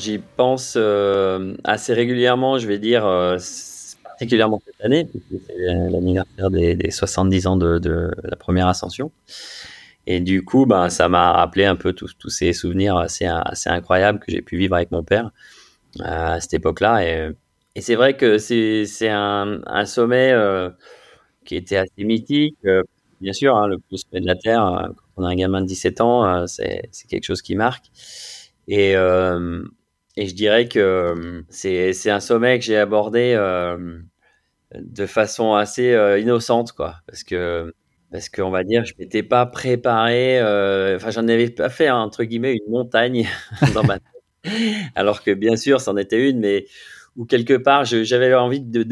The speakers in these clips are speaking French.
J'y pense euh, assez régulièrement, je vais dire, euh, particulièrement cette année, puisque c'est l'anniversaire des, 70 ans de, la première ascension. Et du coup, ben, ça m'a rappelé un peu tous, ces souvenirs assez, assez incroyables que j'ai pu vivre avec mon père euh, à cette époque-là. Et, c'est vrai que c'est un, un, sommet qui était assez mythique. bien sûr, hein, le plus sommet de la Terre, quand on a un gamin de 17 ans, c'est quelque chose qui marque. Et, et je dirais que euh, c'est un sommet que j'ai abordé euh, de façon assez euh, innocente, quoi. Parce que, parce qu'on va dire, je m'étais pas préparé, enfin, j'en avais pas fait, entre guillemets, une montagne dans ma tête. Alors que, bien sûr, c'en était une, mais où quelque part, j'avais envie de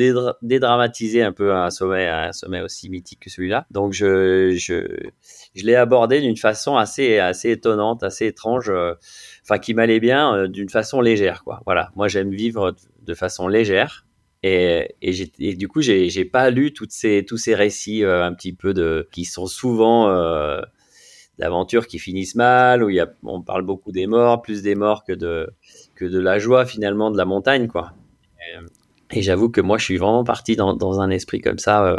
dédramatiser un peu un sommet, un sommet aussi mythique que celui-là. Donc, je, je, l'ai abordé d'une façon assez, assez étonnante, assez étrange enfin qui m'allait bien euh, d'une façon légère quoi. Voilà, moi j'aime vivre de façon légère et, et, du coup j'ai pas lu toutes ces tous ces récits euh, un petit peu de qui sont souvent euh, d'aventures qui finissent mal où il y a on parle beaucoup des morts, plus des morts que de que de la joie finalement de la montagne quoi. Et, j'avoue que moi je suis vraiment parti dans, un esprit comme ça.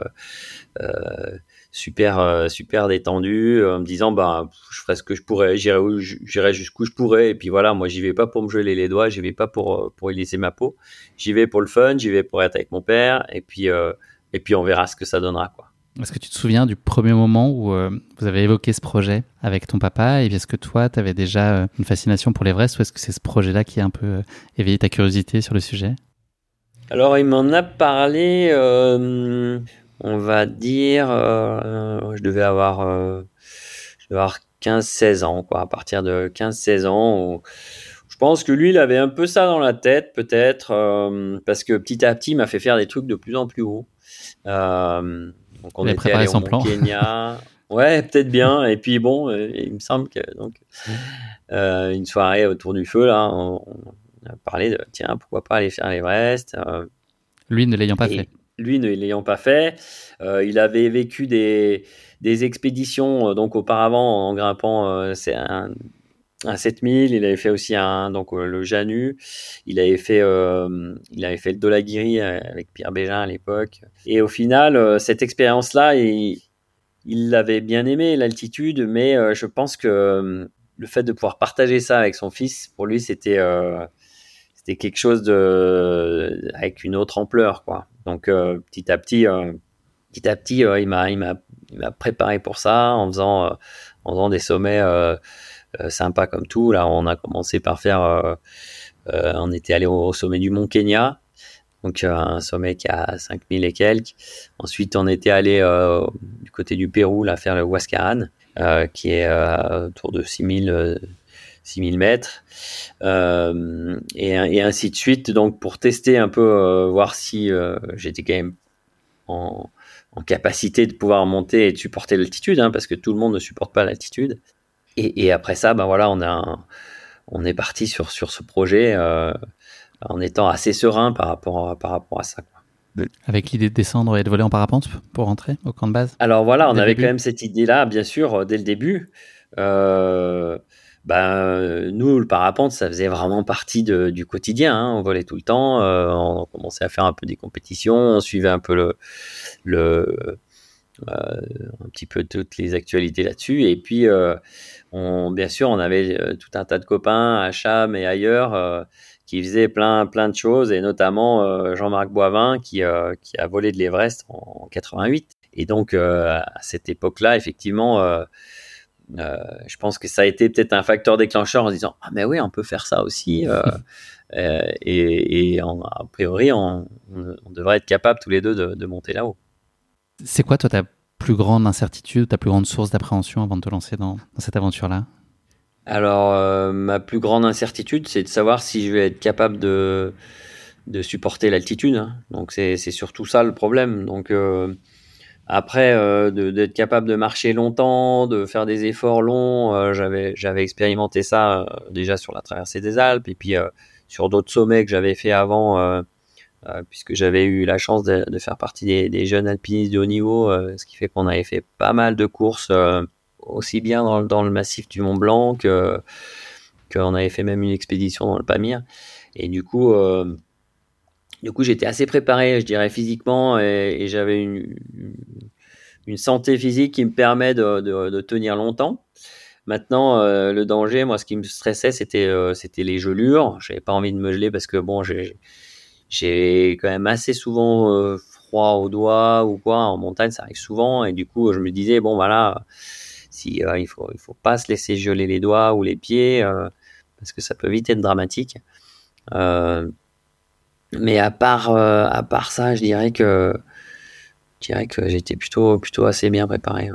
Euh, super euh, super détendu euh, en me disant bah je ferai ce que je pourrais j'irai jusqu'où je pourrais. Et puis voilà moi j'y vais pas pour me geler les doigts j'y vais pas pour euh, pour ma peau. J'y vais pour le fun j'y vais pour être avec mon père. Et puis et puis on verra ce que ça donnera quoi. Est-ce que tu te souviens du premier moment où vous avez évoqué ce projet avec ton papa? Et est-ce que toi, tu avais déjà une fascination pour l'Everest ou est-ce que c'est ce projet-là qui a un peu éveillé ta curiosité sur le sujet? Alors, il m'en a parlé on va dire, euh, je devais avoir, euh, avoir 15-16 ans, quoi, à partir de 15-16 ans. je pense que lui, il avait un peu ça dans la tête, peut-être, euh, parce que petit à petit, il m'a fait faire des trucs de plus en plus haut. donc on était allé au Kenya. ouais, peut-être bien. Et puis bon, il me semble que donc une soirée autour du feu là, on, parlé de tiens, pourquoi pas aller faire l'Everest. lui ne l'ayant pas fait lui ne l'ayant pas fait. Euh, il avait vécu des, des expéditions euh, donc auparavant en grimpant euh, un, un 7000. Il avait fait aussi un donc le Janu. Il avait fait il avait fait le Dolagiri avec Pierre Bégin à l'époque. Et au final, cette expérience là, il il l'avait bien aimé l'altitude, mais je pense que le fait de pouvoir partager ça avec son fils, pour lui, c'était c'était quelque chose de avec une autre ampleur, quoi. Donc euh, petit à petit, euh, petit à petit, euh, il m'a, il m'a, m'a préparé pour ça en faisant, en faisant des sommets sympas comme tout. Là, on a commencé par faire, on était allé au, sommet du Mont Kenya, donc un sommet qui a 5000 et quelques. Ensuite, on était allé du côté du Pérou, là, faire le Huascaran, qui est autour de 6000 6000 mètres, euh, et, ainsi de suite. Donc pour tester un peu, euh, voir si euh, j'étais quand même en, capacité de pouvoir monter et de supporter l'altitude, hein, parce que tout le monde ne supporte pas l'altitude. Et, après ça, ben voilà, on, a on est parti sur, sur ce projet en étant assez serein par rapport, par rapport à ça. Avec l'idée de descendre et de voler en parapente pour rentrer au camp de base? Alors voilà, on avait quand même cette idée-là, bien sûr, dès le début. Euh, ben, nous, le parapente, ça faisait vraiment partie du quotidien. Hein. On volait tout le temps. Euh, on commençait à faire un peu des compétitions. On suivait un peu le, le euh, un petit peu toutes les actualités là-dessus. Et puis, on, bien sûr, on avait tout un tas de copains à Cham et ailleurs qui faisaient plein, plein de choses, et notamment Jean-Marc Boivin qui, qui a volé de l'Everest en, en, 88. Et donc, à cette époque-là, effectivement, euh, je pense que ça a été peut-être un facteur déclencheur en disant ah mais oui on peut faire ça aussi euh, euh, et, a priori on, devrait être capable tous les deux de, monter là-haut. C'est quoi toi ta plus grande incertitude, ta plus grande source d'appréhension avant de te lancer dans, cette aventure-là? Alors ma plus grande incertitude c'est de savoir si je vais être capable de de supporter l'altitude. Hein. Donc c'est surtout ça le problème. Donc après, d'être capable de marcher longtemps, de faire des efforts longs, j'avais j'avais expérimenté ça déjà sur la traversée des Alpes et puis sur d'autres sommets que j'avais fait avant euh, puisque j'avais eu la chance de, faire partie des, jeunes alpinistes de haut niveau, euh, ce qui fait qu'on avait fait pas mal de courses euh, aussi bien dans, le massif du Mont Blanc que qu'on avait fait même une expédition dans le Pamir. Et du coup, du coup, j'étais assez préparé, je dirais physiquement, et, j'avais une, santé physique qui me permet de, tenir longtemps. Maintenant, le danger, moi, ce qui me stressait, c'était c'était les gelures. J'avais pas envie de me geler parce que bon, j'ai quand même assez souvent euh, froid aux doigts ou quoi en montagne ça arrive souvent et du coup je me disais bon voilà euh, il faut il faut pas se laisser geler les doigts ou les pieds euh, parce que ça peut vite être dramatique mais à part à part ça je dirais que je dirais que j'étais plutôt plutôt assez bien préparé.